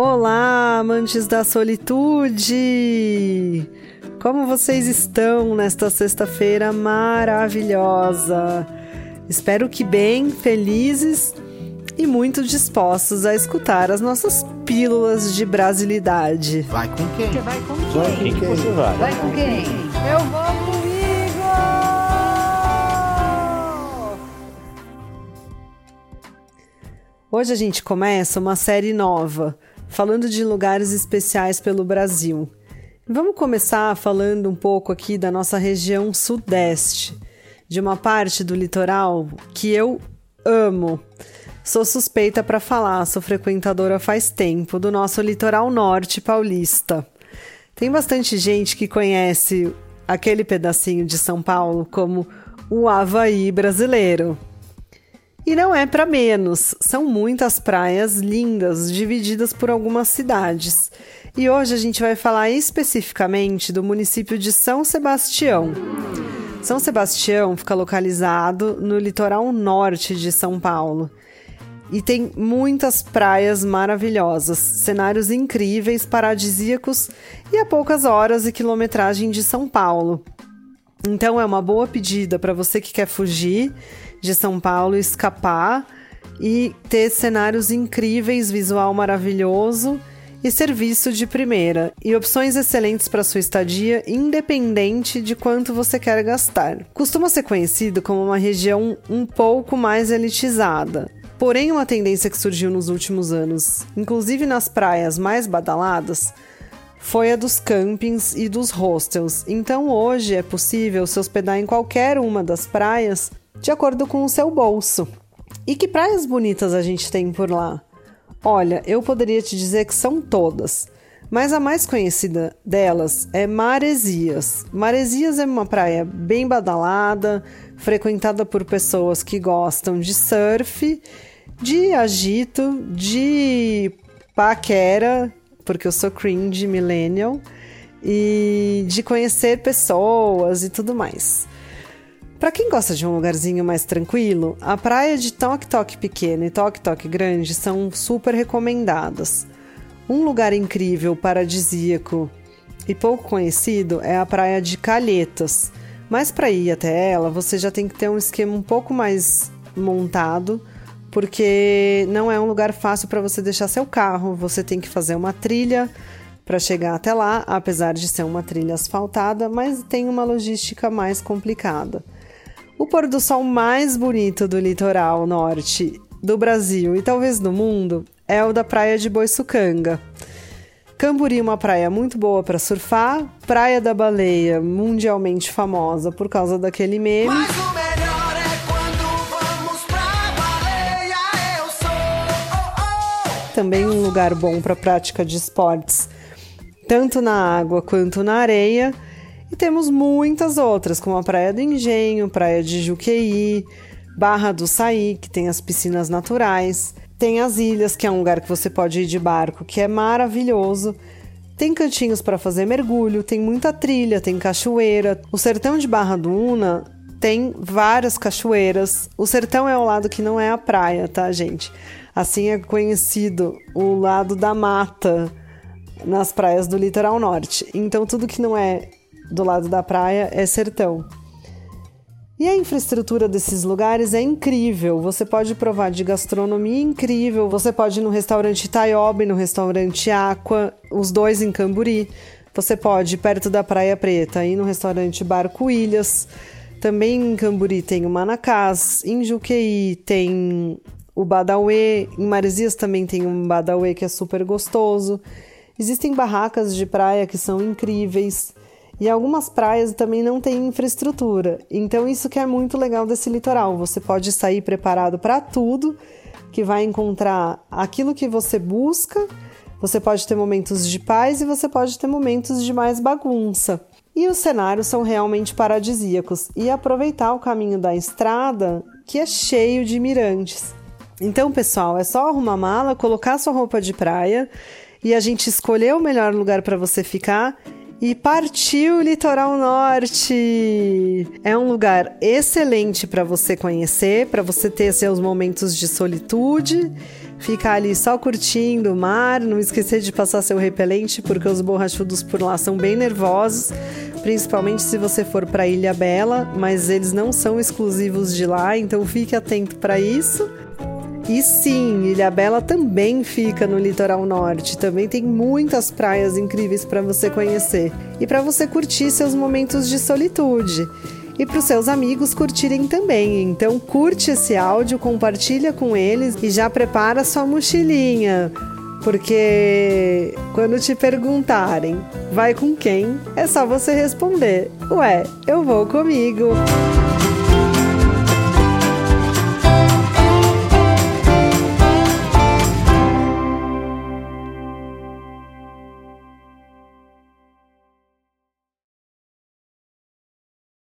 Olá, amantes da solitude! Como vocês estão nesta sexta-feira maravilhosa? Espero que bem, felizes e muito dispostos a escutar as nossas pílulas de brasilidade. Vai com quem? Você vai com Vai com quem? quem você vai? Vai com quem? Eu vou comigo! Hoje a gente começa uma série nova, falando de lugares especiais pelo Brasil. Vamos começar falando um pouco aqui da nossa região sudeste, de uma parte do litoral que eu amo. Sou suspeita para falar, sou frequentadora faz tempo do nosso litoral norte paulista. Tem bastante gente que conhece aquele pedacinho de São Paulo como o Havaí brasileiro. E não é para menos, são muitas praias lindas divididas por algumas cidades. E hoje a gente vai falar especificamente do município de São Sebastião. São Sebastião fica localizado no litoral norte de São Paulo e tem muitas praias maravilhosas, cenários incríveis, paradisíacos e a poucas horas e quilometragem de São Paulo. Então é uma boa pedida para você que quer fugir de São Paulo, escapar e ter cenários incríveis, visual maravilhoso e serviço de primeira e opções excelentes para sua estadia, independente de quanto você quer gastar. Costuma ser conhecido como uma região um pouco mais elitizada. Porém, uma tendência que surgiu nos últimos anos, inclusive nas praias mais badaladas, foi a dos campings e dos hostels. Então, hoje é possível se hospedar em qualquer uma das praias de acordo com o seu bolso. E que praias bonitas a gente tem por lá? Olha, eu poderia te dizer que são todas, mas a mais conhecida delas é Maresias. Maresias é uma praia bem badalada, frequentada por pessoas que gostam de surf, de agito, de paquera, porque eu sou cringe millennial, e de conhecer pessoas e tudo mais. Para quem gosta de um lugarzinho mais tranquilo, a praia de Tok Tok pequeno e Tok Tok grande são super recomendadas. Um lugar incrível, paradisíaco e pouco conhecido é a praia de Calhetas, mas para ir até ela você já tem que ter um esquema um pouco mais montado, porque não é um lugar fácil para você deixar seu carro, você tem que fazer uma trilha para chegar até lá, apesar de ser uma trilha asfaltada, mas tem uma logística mais complicada. O pôr do sol mais bonito do litoral norte do Brasil e talvez do mundo é o da praia de Boiçucanga. Camburi, uma praia muito boa para surfar, Praia da Baleia, mundialmente famosa por causa daquele meme. Também um lugar bom para prática de esportes, tanto na água quanto na areia. E temos muitas outras, como a Praia do Engenho, Praia de Juqueí, Barra do Saí, que tem as piscinas naturais. Tem as ilhas, que é um lugar que você pode ir de barco, que é maravilhoso. Tem cantinhos para fazer mergulho, tem muita trilha, tem cachoeira. O sertão de Barra do Una tem várias cachoeiras. O sertão é o lado que não é a praia, tá, gente? Assim é conhecido o lado da mata nas praias do litoral norte. Então, tudo que não é do lado da praia é sertão. E a infraestrutura desses lugares é incrível. Você pode provar de gastronomia incrível. Você pode ir no restaurante Taiobi, no restaurante Aqua, os dois em Camburi. Você pode, ir perto da Praia Preta, ir no restaurante Barco Ilhas. Também em Camburi tem o Manacás. Em Juqueí tem o Badauê. Em Maresias também tem um Badauê que é super gostoso. Existem barracas de praia que são incríveis. E algumas praias também não têm infraestrutura. Então isso que é muito legal desse litoral. Você pode sair preparado para tudo, que vai encontrar aquilo que você busca. Você pode ter momentos de paz e você pode ter momentos de mais bagunça. E os cenários são realmente paradisíacos. E aproveitar o caminho da estrada, que é cheio de mirantes. Então, pessoal, é só arrumar a mala, colocar sua roupa de praia e a gente escolher o melhor lugar para você ficar e partiu Litoral Norte. É um lugar excelente para você conhecer, para você ter seus momentos de solitude, ficar ali só curtindo o mar, não esquecer de passar seu repelente, porque os borrachudos por lá são bem nervosos, principalmente se você for para Ilha Bela, mas eles não são exclusivos de lá, então fique atento para isso. E sim, Ilha Bela também fica no litoral norte. Também tem muitas praias incríveis para você conhecer e para você curtir seus momentos de solitude. E para os seus amigos curtirem também. Então curte esse áudio, compartilha com eles e já prepara sua mochilinha. Porque quando te perguntarem vai com quem, é só você responder: Ué, eu vou comigo.